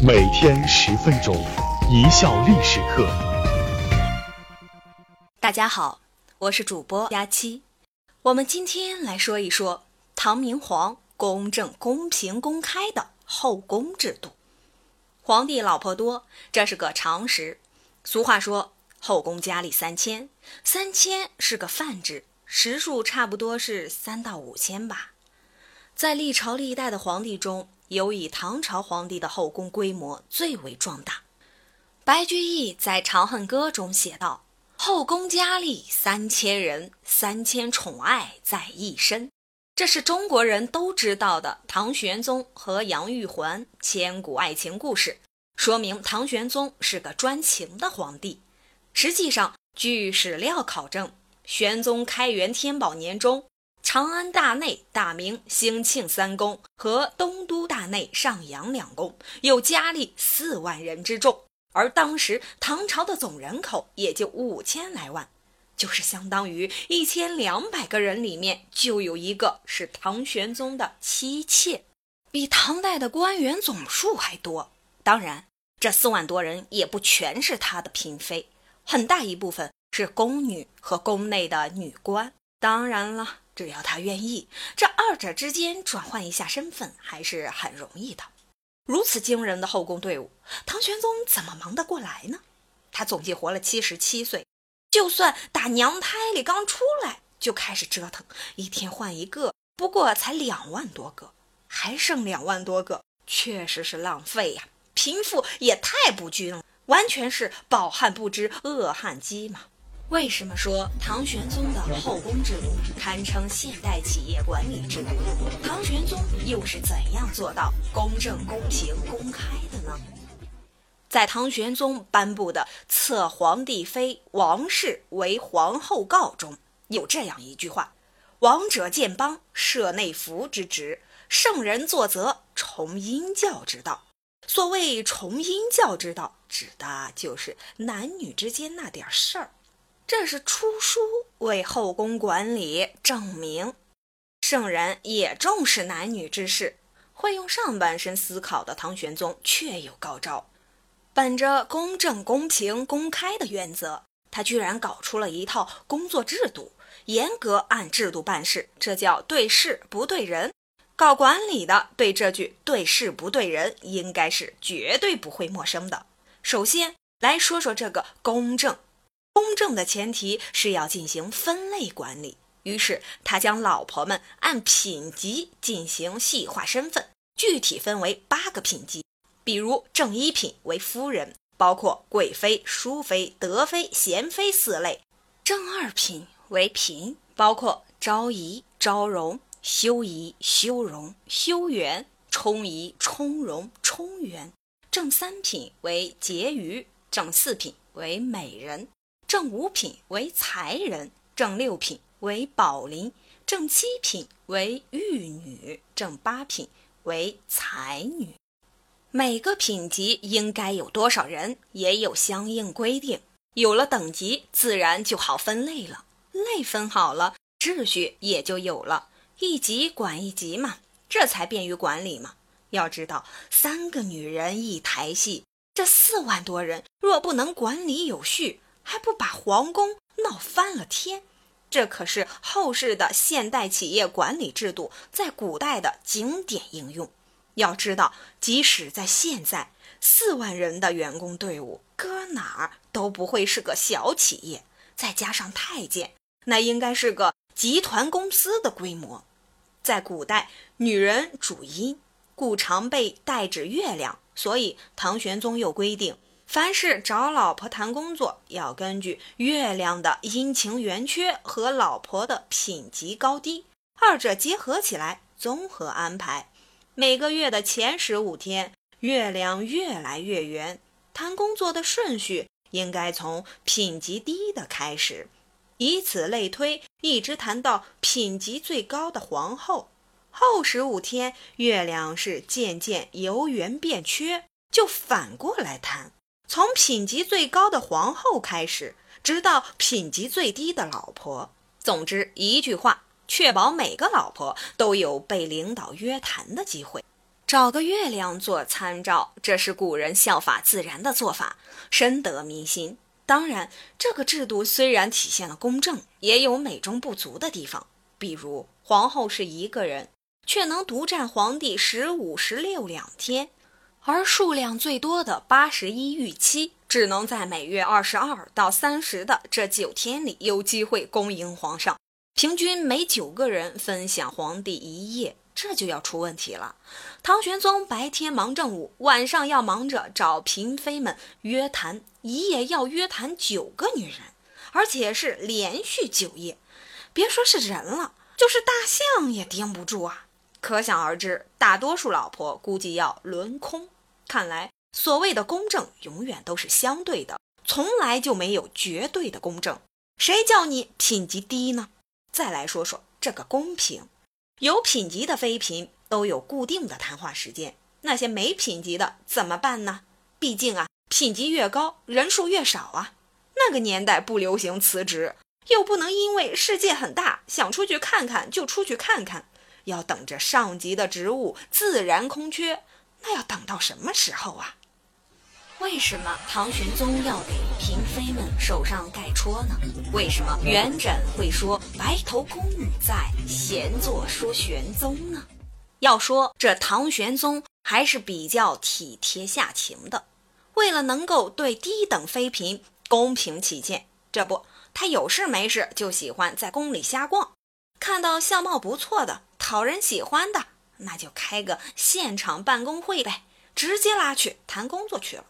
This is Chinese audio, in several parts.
每天十分钟，一笑历史课。大家好，我是主播佳期。我们今天来说一说唐明皇公正、公平、公开的后宫制度。皇帝老婆多，这是个常识。俗话说，后宫佳丽三千，三千是个泛指，实数差不多是三到五千吧。在历朝历代的皇帝中，尤以唐朝皇帝的后宫规模最为壮大。白居易在《长恨歌》中写道：“后宫佳丽三千人，三千宠爱在一身。”这是中国人都知道的唐玄宗和杨玉环千古爱情故事，说明唐玄宗是个专情的皇帝。实际上，据史料考证，玄宗开元天宝年中，长安大内、大明、兴庆三宫和东都大内、上阳两宫有佳丽四万人之众，而当时唐朝的总人口也就五千来万。就是相当于一千两百个人里面就有一个是唐玄宗的妻妾，比唐代的官员总数还多。当然，这四万多人也不全是他的嫔妃，很大一部分是宫女和宫内的女官。当然了，只要他愿意，这二者之间转换一下身份还是很容易的。如此惊人的后宫队伍，唐玄宗怎么忙得过来呢？他总计活了七十七岁。就算打娘胎里刚出来就开始折腾，一天换一个，不过才两万多个，还剩两万多个，确实是浪费呀！贫富也太不均了，完全是饱汉不知饿汉饥嘛！为什么说唐玄宗的后宫制度堪称现代企业管理制度？唐玄宗又是怎样做到公正、公平、公开的呢？在唐玄宗颁布的《册皇帝妃王氏为皇后告》中有这样一句话：“王者建邦，设内服之职；圣人作则，崇阴教之道。”所谓崇阴教之道，指的就是男女之间那点事儿。这是出书为后宫管理证明，圣人也重视男女之事。会用上半身思考的唐玄宗确有高招。本着公正、公平、公开的原则，他居然搞出了一套工作制度，严格按制度办事，这叫对事不对人。搞管理的对这句“对事不对人”应该是绝对不会陌生的。首先来说说这个公正，公正的前提是要进行分类管理。于是他将老婆们按品级进行细化身份，具体分为八个品级。比如正一品为夫人，包括贵妃、淑妃、德妃、贤妃四类；正二品为嫔，包括昭仪、昭容、修仪、修容、修媛、充仪、充容、充媛；正三品为婕妤，正四品为美人，正五品为才人，正六品为宝林，正七品为玉女，正八品为才女。每个品级应该有多少人，也有相应规定。有了等级，自然就好分类了。类分好了，秩序也就有了。一级管一级嘛，这才便于管理嘛。要知道，三个女人一台戏，这四万多人若不能管理有序，还不把皇宫闹翻了天？这可是后世的现代企业管理制度在古代的经典应用。要知道，即使在现在，四万人的员工队伍搁哪儿都不会是个小企业。再加上太监，那应该是个集团公司的规模。在古代，女人主阴，故常被代指月亮。所以唐玄宗又规定，凡是找老婆谈工作，要根据月亮的阴晴圆缺和老婆的品级高低，二者结合起来，综合安排。每个月的前十五天，月亮越来越圆，谈工作的顺序应该从品级低的开始，以此类推，一直谈到品级最高的皇后。后十五天，月亮是渐渐由圆变缺，就反过来谈，从品级最高的皇后开始，直到品级最低的老婆。总之，一句话。确保每个老婆都有被领导约谈的机会。找个月亮做参照，这是古人效法自然的做法，深得民心。当然，这个制度虽然体现了公正，也有美中不足的地方。比如，皇后是一个人，却能独占皇帝十五、十六两天，而数量最多的八十一御妻，只能在每月二十二到三十的这九天里有机会恭迎皇上，平均每九个人分享皇帝一夜。这就要出问题了。唐玄宗白天忙政务，晚上要忙着找嫔妃们约谈，一夜要约谈九个女人，而且是连续九夜。别说是人了，就是大象也盯不住啊！可想而知，大多数老婆估计要轮空。看来，所谓的公正永远都是相对的，从来就没有绝对的公正。谁叫你品级低呢？再来说说这个公平。有品级的妃嫔都有固定的谈话时间，那些没品级的怎么办呢？毕竟啊，品级越高，人数越少啊。那个年代不流行辞职，又不能因为世界很大，想出去看看就出去看看，要等着上级的职务自然空缺，那要等到什么时候啊？为什么唐玄宗要给嫔妃们手上盖戳呢？为什么元稹会说“白头宫女在，闲坐说玄宗”呢？要说这唐玄宗还是比较体贴下情的，为了能够对低等妃嫔公平起见，这不，他有事没事就喜欢在宫里瞎逛，看到相貌不错的、讨人喜欢的，那就开个现场办公会呗，直接拉去谈工作去了。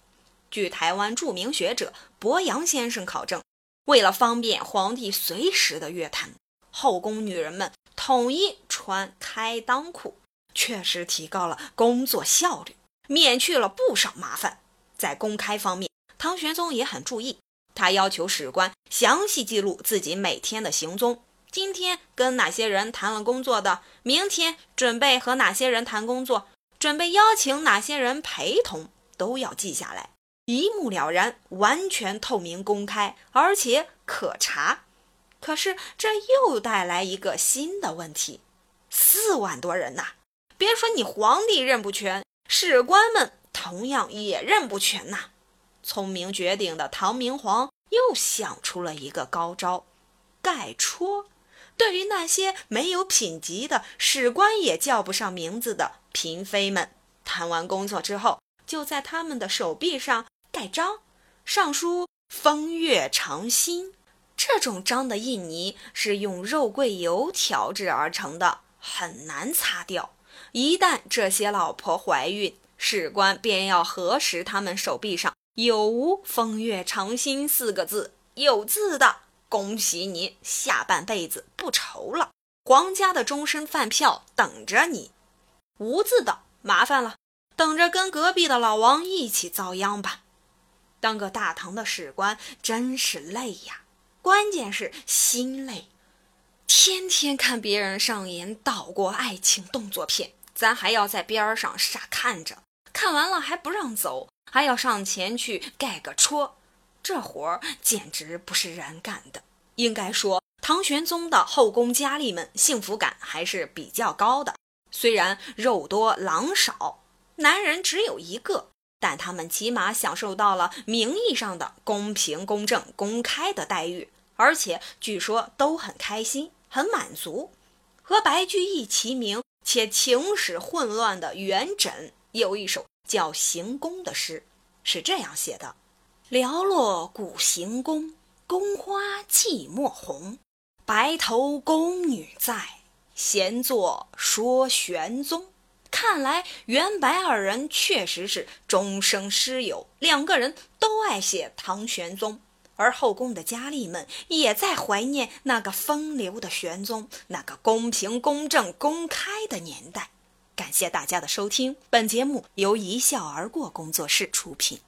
据台湾著名学者博洋先生考证，为了方便皇帝随时的约谈，后宫女人们统一穿开裆裤，确实提高了工作效率，免去了不少麻烦。在公开方面，唐玄宗也很注意，他要求史官详细记录自己每天的行踪，今天跟哪些人谈了工作的，明天准备和哪些人谈工作，准备邀请哪些人陪同，都要记下来。一目了然，完全透明公开，而且可查。可是这又带来一个新的问题：四万多人呐，别说你皇帝认不全，史官们同样也认不全呐。聪明绝顶的唐明皇又想出了一个高招——盖戳。对于那些没有品级的史官也叫不上名字的嫔妃们，谈完工作之后，就在他们的手臂上。盖章，上书“风月长新”。这种章的印泥是用肉桂油调制而成的，很难擦掉。一旦这些老婆怀孕，史官便要核实他们手臂上有无“风月长新”四个字。有字的，恭喜你，下半辈子不愁了，皇家的终身饭票等着你；无字的，麻烦了，等着跟隔壁的老王一起遭殃吧。当个大唐的史官真是累呀，关键是心累，天天看别人上演岛国爱情动作片，咱还要在边上傻看着，看完了还不让走，还要上前去盖个戳，这活儿简直不是人干的。应该说，唐玄宗的后宫佳丽们幸福感还是比较高的，虽然肉多狼少，男人只有一个。但他们起码享受到了名义上的公平、公正、公开的待遇，而且据说都很开心、很满足。和白居易齐名且情史混乱的元稹有一首叫《行宫》的诗，是这样写的：“寥落古行宫，宫花寂寞红。白头宫女在，闲坐说玄宗。”看来元白二人确实是终生师友，两个人都爱写唐玄宗，而后宫的佳丽们也在怀念那个风流的玄宗，那个公平、公正、公开的年代。感谢大家的收听，本节目由一笑而过工作室出品。